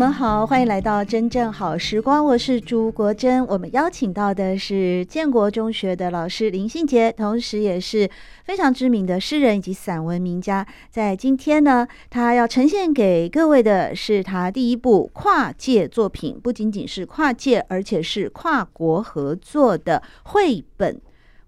们好，欢迎来到真正好时光，我是朱国珍。我们邀请到的是建国中学的老师林信杰，同时也是非常知名的诗人以及散文名家。在今天呢，他要呈现给各位的是他第一部跨界作品，不仅仅是跨界，而且是跨国合作的绘本。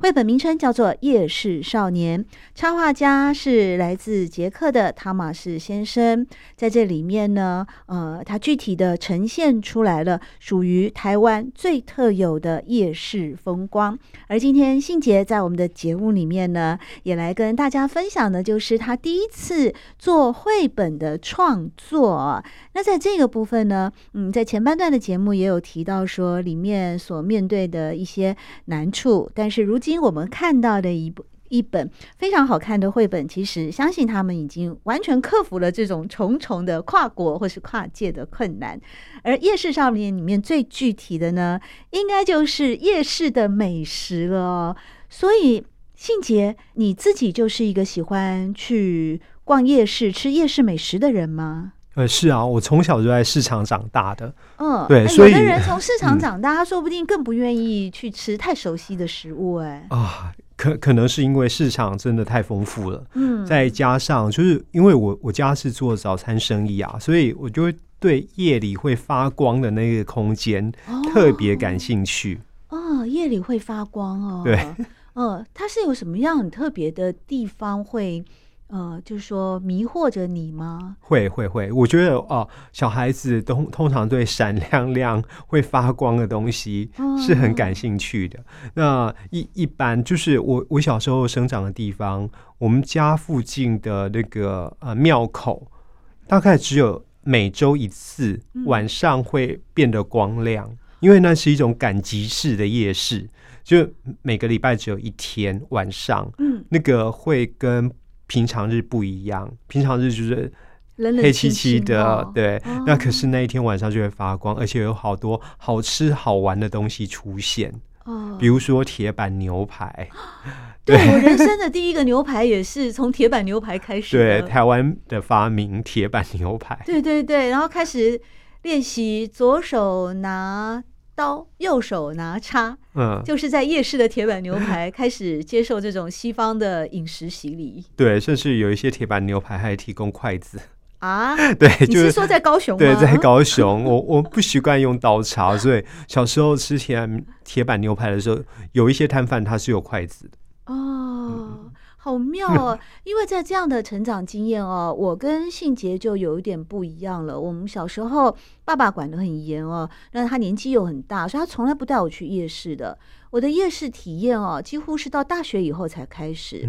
绘本名称叫做《夜市少年》，插画家是来自捷克的汤马士先生。在这里面呢，呃，他具体的呈现出来了属于台湾最特有的夜市风光。而今天信杰在我们的节目里面呢，也来跟大家分享的，就是他第一次做绘本的创作。那在这个部分呢，嗯，在前半段的节目也有提到说，里面所面对的一些难处，但是如今。我们看到的一部一本非常好看的绘本，其实相信他们已经完全克服了这种重重的跨国或是跨界的困难。而夜市少年里面最具体的呢，应该就是夜市的美食了。所以信杰，你自己就是一个喜欢去逛夜市、吃夜市美食的人吗？呃，是啊，我从小就在市场长大的。嗯，对，所以有的人从市场长大，他说不定更不愿意去吃太熟悉的食物。哎，啊，可可能是因为市场真的太丰富了。嗯，再加上就是因为我我家是做早餐生意啊，所以我就会对夜里会发光的那个空间特别感兴趣。哦，哦，夜里会发光哦。对，嗯，它是有什么样很特别的地方会？呃，就是说迷惑着你吗？会会会，我觉得哦，小孩子通通常对闪亮亮会发光的东西是很感兴趣的。嗯、那一一般就是我我小时候生长的地方，我们家附近的那个呃庙口，大概只有每周一次晚上会变得光亮，嗯、因为那是一种赶集式的夜市，就每个礼拜只有一天晚上，嗯，那个会跟。平常日不一样，平常日就是黑漆漆的，冷冷清清哦、对。哦、那可是那一天晚上就会发光，而且有好多好吃好玩的东西出现。哦，比如说铁板牛排。对，对我人生的第一个牛排也是从铁板牛排开始。对，台湾的发明铁板牛排。对对对，然后开始练习左手拿刀，右手拿叉，嗯，就是在夜市的铁板牛排 开始接受这种西方的饮食洗礼。对，甚至有一些铁板牛排还提供筷子啊。对，你是说在高雄吗？对，在高雄，我我不习惯用刀叉，所以小时候吃铁铁板牛排的时候，有一些摊贩他是有筷子的。哦。嗯好妙哦！因为在这样的成长经验哦，我跟信杰就有一点不一样了。我们小时候爸爸管得很严哦，那他年纪又很大，所以他从来不带我去夜市的。我的夜市体验哦，几乎是到大学以后才开始。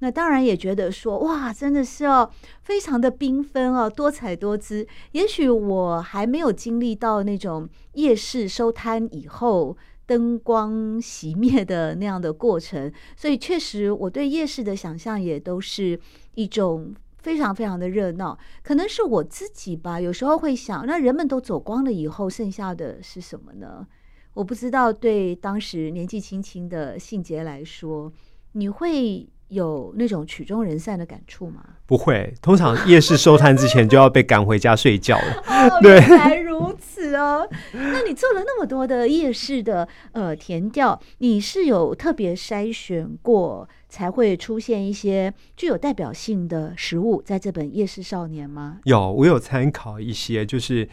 那当然也觉得说，哇，真的是哦，非常的缤纷哦，多彩多姿。也许我还没有经历到那种夜市收摊以后。灯光熄灭的那样的过程，所以确实我对夜市的想象也都是一种非常非常的热闹。可能是我自己吧，有时候会想，那人们都走光了以后，剩下的是什么呢？我不知道，对当时年纪轻轻的信杰来说，你会有那种曲终人散的感触吗？不会，通常夜市收摊之前就要被赶回家睡觉了。哦，原来如此哦。那你做了那么多的夜市的呃田调，你是有特别筛选过才会出现一些具有代表性的食物在这本《夜市少年》吗？有，我有参考一些，就是。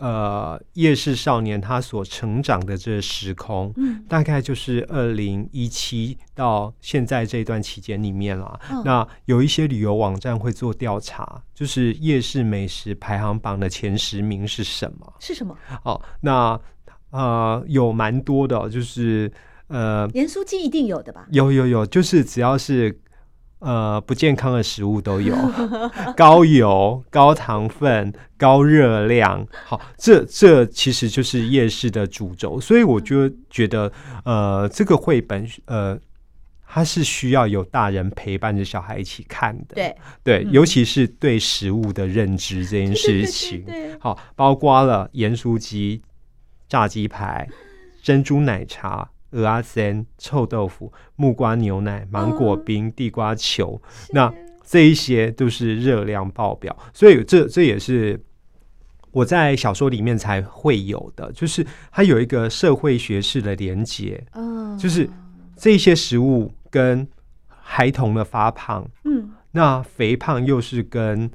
呃，夜市少年他所成长的这时空，嗯，大概就是二零一七到现在这段期间里面啦。哦、那有一些旅游网站会做调查，就是夜市美食排行榜的前十名是什么？是什么？哦，那呃，有蛮多的，就是呃，盐酥鸡一定有的吧？有有有，就是只要是呃不健康的食物都有，高油、高糖分、高热量。好，这这其实就是夜市的主轴，所以我就觉得，呃，这个绘本，呃。它是需要有大人陪伴着小孩一起看的，对对，尤其是对食物的认知这件事情。好，包括了盐酥鸡、炸鸡排、珍珠奶茶、蚵仔煎、臭豆腐、木瓜牛奶、芒果冰、地瓜球，那这一些都是热量爆表，所以这这也是我在小说里面才会有的，就是它有一个社会学式的连结，就是这些食物。跟孩童的发胖，嗯，那肥胖又是跟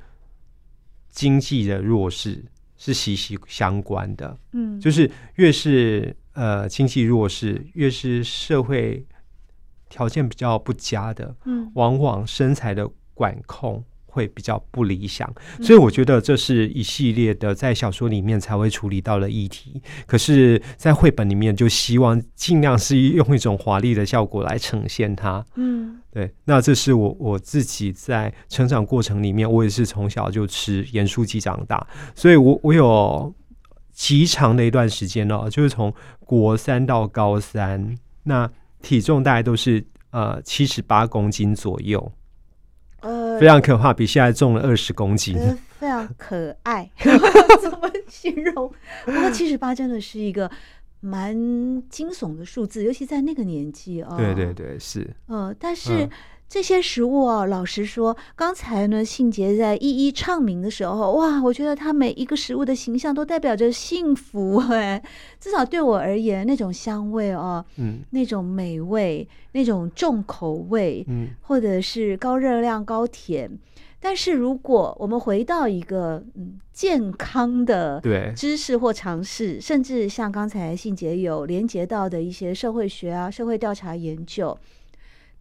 经济的弱势是息息相关的，嗯，就是越是呃经济弱势，越是社会条件比较不佳的，嗯，往往身材的管控。会比较不理想，所以我觉得这是一系列的在小说里面才会处理到的议题。可是，在绘本里面就希望尽量是用一种华丽的效果来呈现它。嗯，对。那这是我我自己在成长过程里面，我也是从小就吃盐酥鸡长大，所以我我有极长的一段时间哦，就是从国三到高三，那体重大概都是呃七十八公斤左右。呃非常可怕，比现在重了二十公斤。非常可爱，怎么形容？不过七十八真的是一个蛮惊悚的数字，尤其在那个年纪哦。对对对，是。呃，但是。嗯这些食物哦，老实说，刚才呢，信杰在一一唱名的时候，哇，我觉得他每一个食物的形象都代表着幸福，哎，至少对我而言，那种香味哦，嗯，那种美味，那种重口味，嗯，或者是高热量、高甜。但是如果我们回到一个嗯健康的知识或尝试，甚至像刚才信杰有连接到的一些社会学啊、社会调查研究。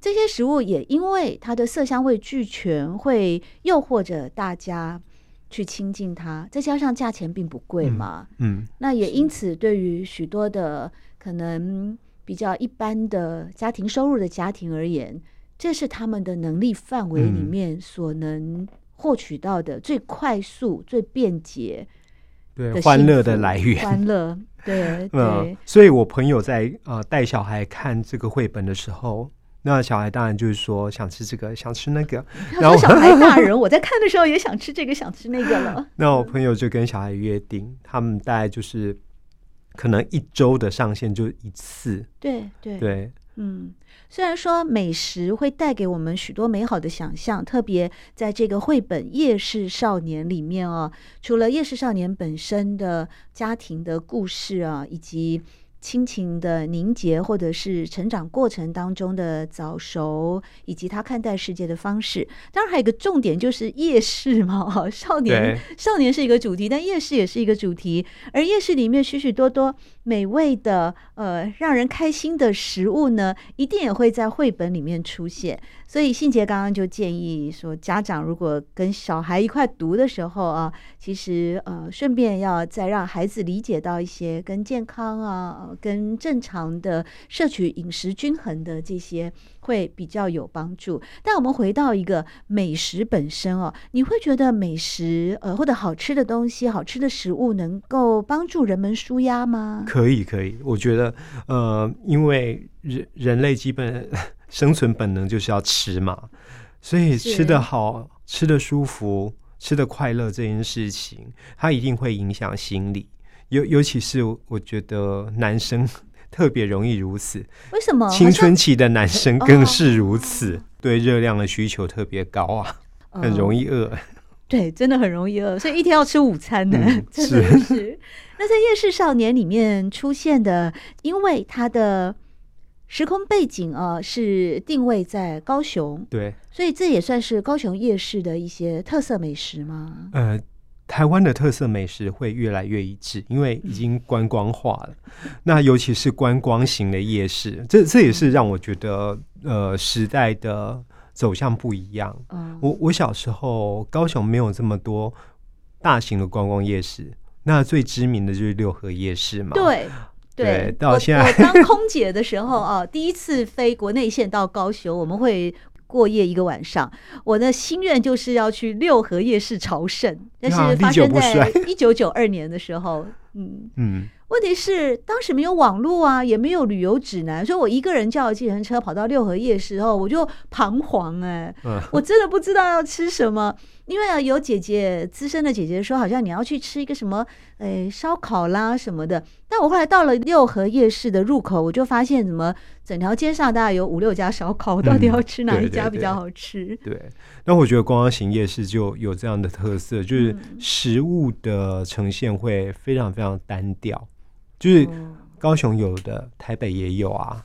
这些食物也因为它的色香味俱全，会诱惑着大家去亲近它。再加上价钱并不贵嘛，嗯，嗯，那也因此对于许多的可能比较一般的家庭收入的家庭而言，这是他们的能力范围里面所能获取到的最快速、最便捷对欢乐的来源。欢乐，对 对、嗯。所以我朋友在呃带小孩看这个绘本的时候。那小孩当然就是说想吃这个，想吃那个。然后小孩大人，我在看的时候也想吃这个，想吃那个了。那我朋友就跟小孩约定，他们大概就是可能一周的上限就一次。对对对，嗯，虽然说美食会带给我们许多美好的想象，特别在这个绘本《夜市少年》里面哦，除了夜市少年本身的家庭的故事啊，以及。亲情的凝结，或者是成长过程当中的早熟，以及他看待世界的方式。当然，还有一个重点就是夜市嘛，少年少年是一个主题，但夜市也是一个主题。而夜市里面许许多多美味的，呃，让人开心的食物呢，一定也会在绘本里面出现。所以信杰刚刚就建议说，家长如果跟小孩一块读的时候啊，其实呃，顺便要再让孩子理解到一些跟健康啊、跟正常的摄取饮食均衡的这些，会比较有帮助。但我们回到一个美食本身哦，你会觉得美食呃或者好吃的东西、好吃的食物能够帮助人们舒压吗？可以，可以。我觉得呃，因为人人类基本。生存本能就是要吃嘛，所以吃的好、吃的舒服、吃的快乐这件事情，它一定会影响心理。尤尤其是我觉得男生 特别容易如此。为什么？青春期的男生更是如此，对热量的需求特别高啊，很容易饿。对，真的很容易饿，所以一天要吃午餐呢，嗯、真的是。是那在《夜市少年》里面出现的，因为他的。时空背景啊，是定位在高雄，对，所以这也算是高雄夜市的一些特色美食吗？呃，台湾的特色美食会越来越一致，因为已经观光化了。嗯、那尤其是观光型的夜市，这这也是让我觉得，呃，时代的走向不一样。嗯，我我小时候高雄没有这么多大型的观光夜市，那最知名的就是六合夜市嘛。对。对，到现在当空姐的时候啊，第一次飞国内线到高雄，我们会过夜一个晚上。我的心愿就是要去六合夜市朝圣，但是发生在 一九九二年的时候。嗯嗯。问题是当时没有网络啊，也没有旅游指南，所以我一个人叫了计程车跑到六合夜市后，我就彷徨哎、欸，我真的不知道要吃什么。因为啊，有姐姐资深的姐姐说，好像你要去吃一个什么，诶，烧烤啦什么的。但我后来到了六合夜市的入口，我就发现，怎么整条街上大概有五六家烧烤，我到底要吃哪一家比较好吃？嗯、对，对，对，对，那我觉得观光行夜市就有这样的特色，就是食物的呈现会非常非常单调，就是高雄有的，台北也有啊，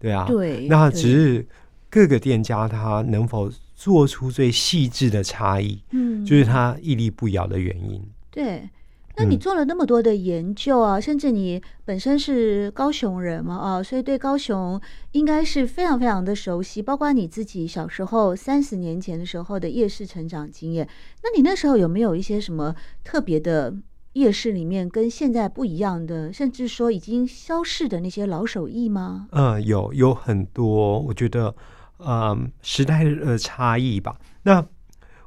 对啊，对，那只是各个店家他能否。做出最细致的差异，嗯，就是他屹立不摇的原因。对，那你做了那么多的研究啊，嗯、甚至你本身是高雄人嘛，啊，所以对高雄应该是非常非常的熟悉。包括你自己小时候三十年前的时候的夜市成长经验，那你那时候有没有一些什么特别的夜市里面跟现在不一样的，甚至说已经消逝的那些老手艺吗？嗯，有有很多，我觉得。嗯，时代的差异吧。那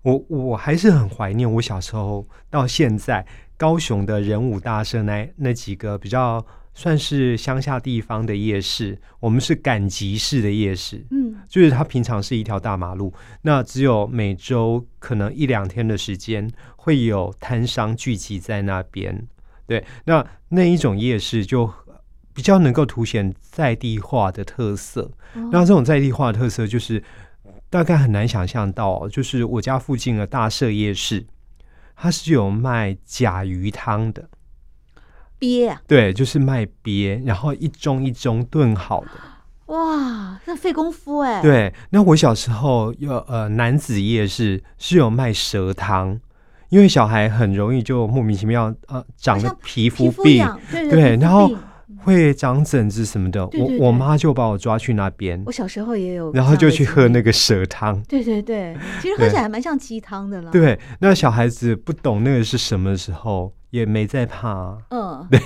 我我还是很怀念我小时候到现在高雄的人武大社那那几个比较算是乡下地方的夜市。我们是赶集式的夜市，嗯，就是它平常是一条大马路，那只有每周可能一两天的时间会有摊商聚集在那边。对，那那一种夜市就。比较能够凸显在地化的特色，那这种在地化的特色就是大概很难想象到，就是我家附近的大社夜市，它是有卖甲鱼汤的。鳖啊，对，就是卖鳖，然后一盅一盅炖好的，哇，那费功夫哎。对，那我小时候有呃男子夜市是有卖蛇汤，因为小孩很容易就莫名其妙呃长了皮肤病，对，对，然后。会长疹子什么的，对对对，我我妈就把我抓去那边。我小时候也有，然后就去喝那个蛇汤。对对对，其实喝起来还蛮像鸡汤的啦。对，那小孩子不懂那个是什么时候，也没在怕。嗯，对。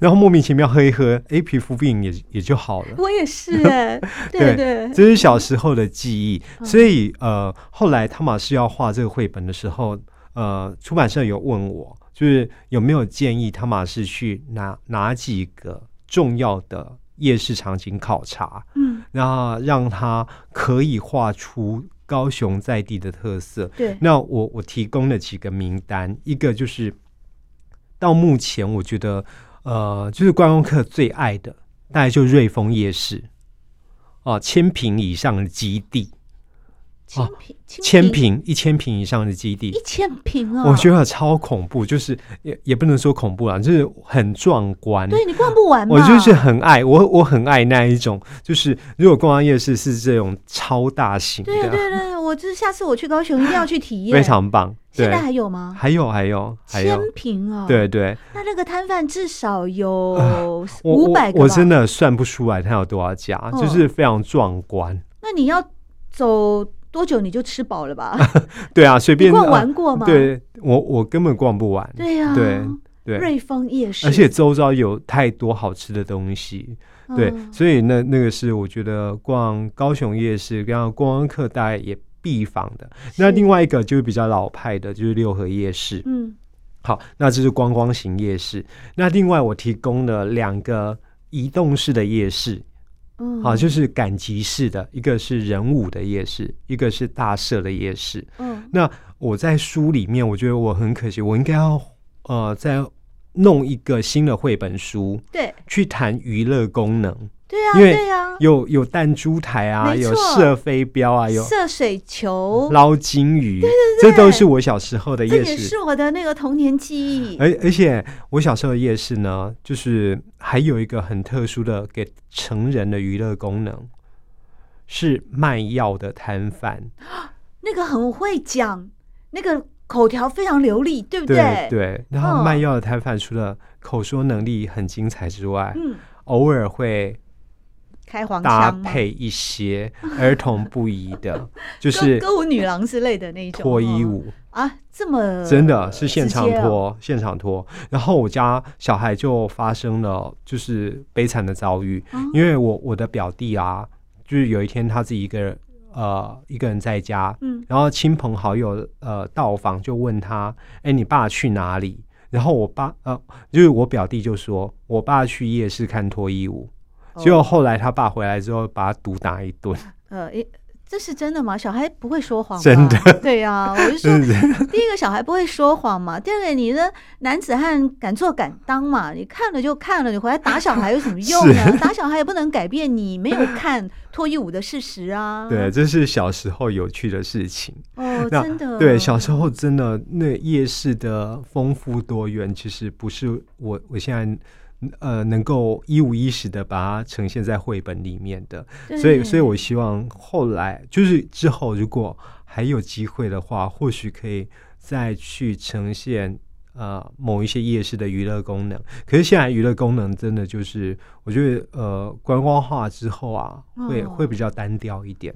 然后莫名其妙喝一喝，哎，皮肤病也也就好了。我也是 哎，对对，这是小时候的记忆。所以呃，后来汤马士要画这个绘本的时候，呃，出版社有问我。就是有没有建议汤马士去哪哪几个重要的夜市场景考察？嗯，然后让他可以画出高雄在地的特色。对，那我我提供了几个名单，一个就是到目前我觉得呃，就是观光客最爱的，大概就瑞丰夜市哦，千平以上的基地。千平，千平，一千平以上的基地，一千平啊！我觉得超恐怖，就是也也不能说恐怖啊，就是很壮观。对，你逛不完嘛。我就是很爱我，我很爱那一种，就是如果逛完夜市是这种超大型的，对对对，我就是下次我去高雄一定要去体验，非常棒。现在还有吗？还有还有还有，千平哦！对对，那那个摊贩至少有五百个，我真的算不出来他有多少家，就是非常壮观。那你要走多久你就吃饱了吧？对啊，随便逛完过吗？对，我我根本逛不完。对呀，对对，瑞丰夜市，而且周遭有太多好吃的东西。对，所以那那个是我觉得逛高雄夜市，让观光客大概也必访的。那另外一个就是比较老派的，就是六合夜市。嗯，好，那这是观光型夜市。那另外我提供了两个移动式的夜市。嗯，好，就是赶集式的，一个是人武的夜市，一个是大社的夜市。嗯，那我在书里面，我觉得我很可惜，我应该要呃再弄一个新的绘本书，对，去谈娱乐功能。对啊，对啊，有有弹珠台啊，有射飞镖啊，有射水球、捞金鱼，对对对，这都是我小时候的夜市，这也是我的那个童年记忆。而而且我小时候的夜市呢，就是还有一个很特殊的给成人的娱乐功能，是卖药的摊贩，那个很会讲，那个口条非常流利，对不对？对。然后卖药的摊贩除了口说能力很精彩之外，嗯，偶尔会。开黄腔搭配一些 儿童不宜的，就是歌舞女郎之类的那种脱衣舞。啊，这么真的是现场脱，现场脱。然后我家小孩就发生了就是悲惨的遭遇，因为我我的表弟啊，就是有一天他自己一个人呃一个人在家，嗯，然后亲朋好友呃到访，就问他，哎，你爸去哪里？然后我爸呃，就是我表弟就说，我爸去夜市看脱衣舞，结果后来他爸回来之后，把他毒打一顿。呃，这是真的吗？小孩不会说谎吗？真的，对呀、啊，我就说，第一个小孩不会说谎嘛，第二个你的男子汉敢做敢当嘛，你看了就看了，你回来打小孩有什么用呢？打小孩也不能改变你没有看脱衣舞的事实啊。对，这是小时候有趣的事情哦，真的。对，小时候真的那夜市的丰富多元，其实不是我我现在。呃，能够一五一十的把它呈现在绘本里面的，所以，所以我希望后来就是之后，如果还有机会的话，或许可以再去呈现呃某一些夜市的娱乐功能。可是现在娱乐功能真的就是，我觉得呃观光化之后啊，会、哦、会比较单调一点。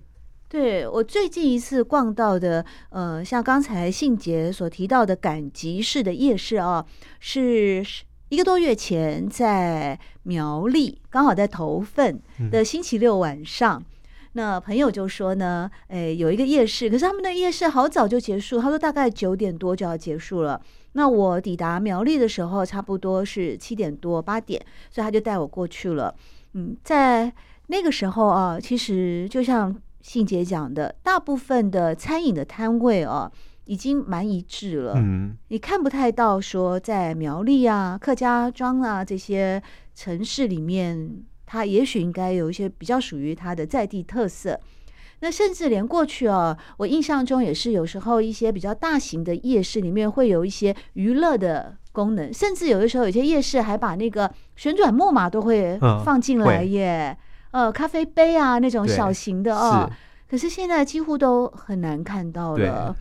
对，我最近一次逛到的，呃，像刚才信杰所提到的赶集式的夜市啊，是。一个多月前，在苗栗，刚好在头份的星期六晚上，嗯、那朋友就说呢，诶，有一个夜市，可是他们的夜市好早就结束，他说大概九点多就要结束了。那我抵达苗栗的时候，差不多是七点多八点，所以他就带我过去了。嗯，在那个时候啊，其实就像信杰讲的，大部分的餐饮的摊位啊。已经蛮一致了，嗯，你看不太到说在苗栗啊、客家庄啊这些城市里面，它也许应该有一些比较属于它的在地特色。那甚至连过去啊，我印象中也是有时候一些比较大型的夜市里面会有一些娱乐的功能，甚至有的时候有些夜市还把那个旋转木马都会放进来耶，嗯、呃，咖啡杯啊那种小型的哦，可是现在几乎都很难看到了。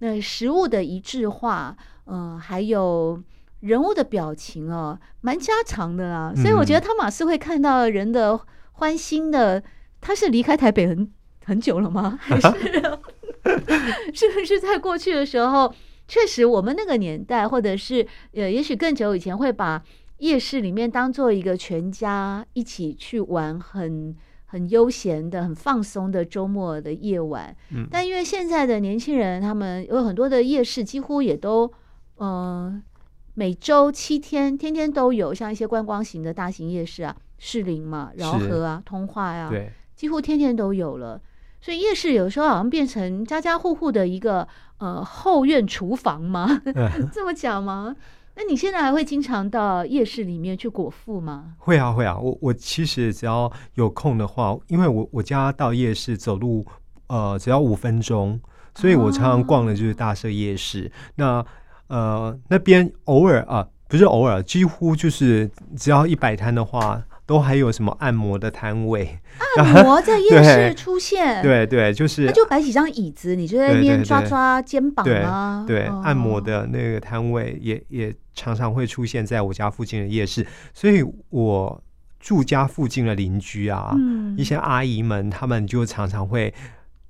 那食物的一致化，嗯、呃，还有人物的表情哦，蛮家常的啦。所以我觉得汤马斯会看到人的欢心的，他是离开台北很很久了吗？还是是不是在过去的时候，确实我们那个年代，或者是呃，也许更久以前，会把夜市里面当做一个全家一起去玩很。很悠闲的、很放松的周末的夜晚，嗯，但因为现在的年轻人，他们有很多的夜市，几乎也都，嗯、呃，每周七天，天天都有，像一些观光型的大型夜市啊，士林嘛、饶河啊、通化呀、啊，对，几乎天天都有了。所以夜市有时候好像变成家家户户的一个呃后院厨房吗？这么讲吗？那你现在还会经常到夜市里面去果腹吗？会啊，会啊。我我其实只要有空的话，因为我我家到夜市走路呃只要五分钟，所以我常常逛的就是大社夜市。哦、那呃那边偶尔啊，不是偶尔，几乎就是只要一摆摊的话。都还有什么按摩的摊位？按摩在夜市 出现？对对，对，就是。他就摆几张椅子，你就在那边抓抓肩膀啊。对，对，对，按摩的那个摊位也也常常会出现在我家附近的夜市，所以我住家附近的邻居啊，嗯、一些阿姨们，他们就常常会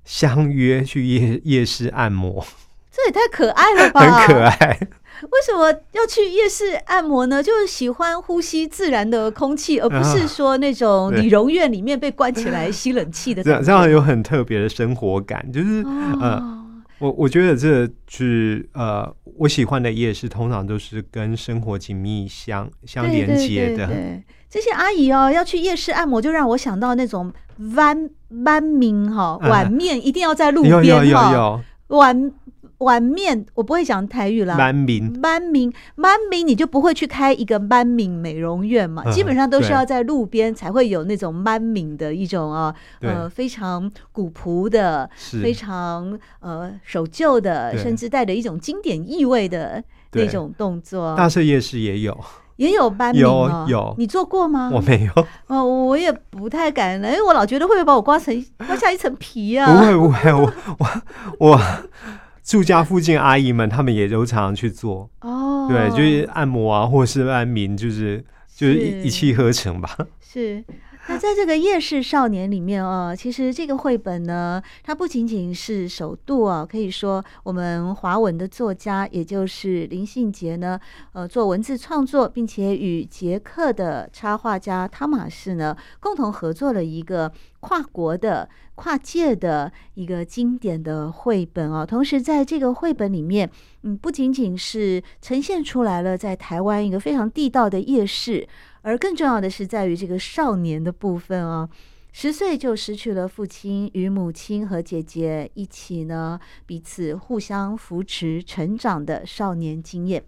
相约去夜夜市按摩。这也太可爱了吧！很可爱。为什么要去夜市按摩呢？就是喜欢呼吸自然的空气，而不是说那种理容院里面被关起来吸冷气的。这样这样有很特别的生活感，就是、哦、呃，我我觉得这是呃，我喜欢的夜市通常都是跟生活紧密相相连接的。对对对对。这些阿姨哦，要去夜市按摩，就让我想到那种碗碗面哈，碗面一定要在路边哈，碗。碗面，我不会讲台语啦。满名，满名，满名，你就不会去开一个满名美容院嘛？嗯、基本上都是要在路边才会有那种满名的一种啊，呃，非常古朴的，非常呃守旧的，甚至带着一种经典意味的那种动作。大社夜市也有，也有班名哦，有，你做过吗？我没有。哦，我也不太敢了，因为我老觉得会不会把我刮成刮下一层皮啊？不会不会，我我我。住家附近阿姨们，他们也都常常去做哦，对，就是按摩啊，或是安眠，就是就是一气呵成吧。是。那在这个夜市少年里面哦，其实这个绘本呢，它不仅仅是首度啊，可以说我们华文的作家，也就是林信杰呢，呃，做文字创作，并且与捷克的插画家汤玛士呢共同合作了一个跨国的、跨界的一个经典的绘本啊。同时，在这个绘本里面，嗯，不仅仅是呈现出来了在台湾一个非常地道的夜市，而更重要的是在于这个少年的部分啊。十岁就失去了父亲，与母亲和姐姐一起呢，彼此互相扶持成长的少年经验。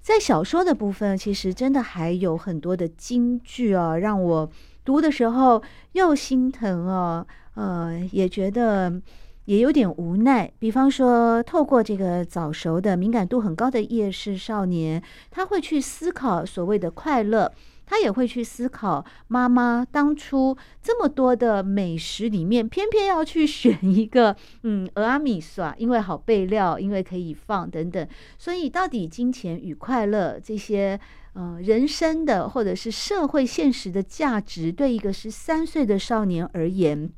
在小说的部分，其实真的还有很多的金句啊，让我读的时候又心疼啊，呃，也觉得也有点无奈。比方说，透过这个早熟的敏感度很高的夜市少年，他会去思考所谓的快乐。他也会去思考，妈妈当初这么多的美食里面，偏偏要去选一个，嗯，蚵仔面线，因为好备料，因为可以放等等。所以，到底金钱与快乐这些，呃，人生的或者是社会现实的价值，对一个十三岁的少年而言，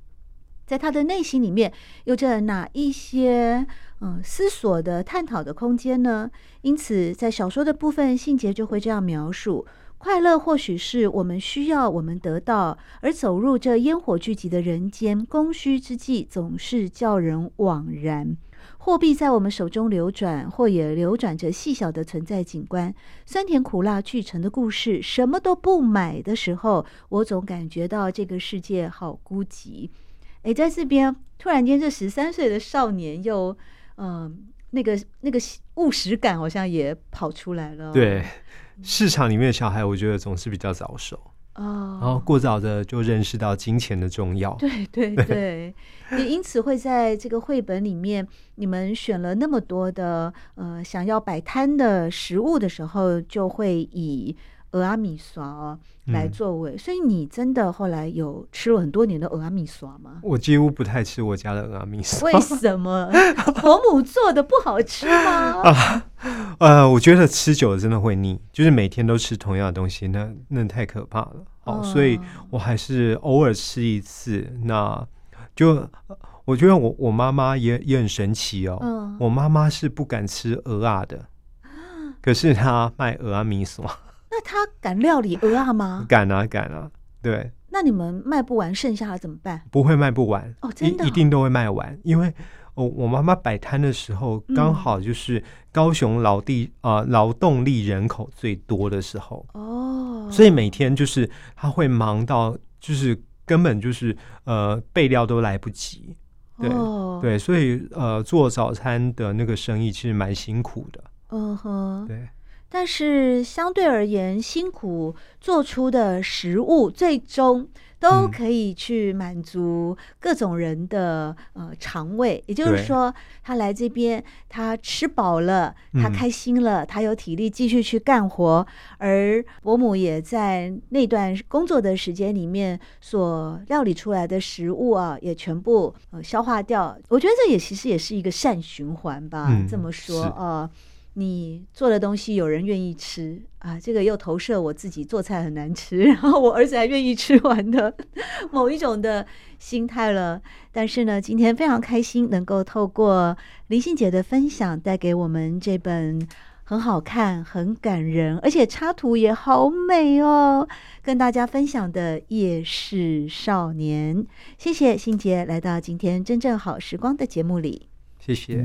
在他的内心里面有着哪一些，嗯，思索的、探讨的空间呢？因此，在小说的部分，信捷就会这样描述。快乐或许是我们需要，我们得到，而走入这烟火聚集的人间，供需之际总是叫人惘然。货币在我们手中流转，或也流转着细小的存在景观。酸甜苦辣俱成的故事，什么都不买的时候，我总感觉到这个世界好孤寂。诶，在这边突然间，这十三岁的少年又，嗯、那个那个务实感好像也跑出来了。对。市场里面的小孩，我觉得总是比较早熟哦，然后过早的就认识到金钱的重要。对对对，也因此会在这个绘本里面，你们选了那么多的呃想要摆摊的食物的时候，就会以。蚵仔面线来作为，所以你真的后来有吃了很多年的蚵仔面线吗？我几乎不太吃我家的蚵仔面线。为什么？婆母做的不好吃吗？啊，呃，我觉得吃久了真的会腻，就是每天都吃同样的东西，那那太可怕了。哦，所以我还是偶尔吃一次。那就我觉得我我妈妈也也很神奇哦。嗯，我妈妈是不敢吃鹅啊的，可是她卖鹅啊米索。那她敢料理鹅啊吗？敢啊，敢啊，对。那你们卖不完，剩下的怎么办？不会卖不完哦，真的、哦、一,一定都会卖完，因为我我妈妈摆摊的时候，刚好就是高雄劳地啊、劳动力人口最多的时候哦，所以每天就是他会忙到就是根本就是呃备料都来不及，对、哦、对，所以呃做早餐的那个生意其实蛮辛苦的，嗯哼，对。但是相对而言，辛苦做出的食物，最终都可以去满足各种人的呃肠胃。也就是说，他来这边，他吃饱了，他开心了，他有体力继续去干活。而伯母也在那段工作的时间里面所料理出来的食物啊，也全部呃消化掉。我觉得这也其实也是一个善循环吧。这么说啊。你做的东西有人愿意吃啊，这个又投射我自己做菜很难吃，然后我儿子还愿意吃完的 某一种的心态了。但是呢，今天非常开心能够透过林信捷的分享，带给我们这本很好看、很感人，而且插图也好美哦，跟大家分享的《夜市少年》。谢谢信捷来到今天真正好时光的节目里，谢谢。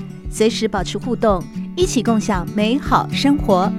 随时保持互动，一起共享美好生活。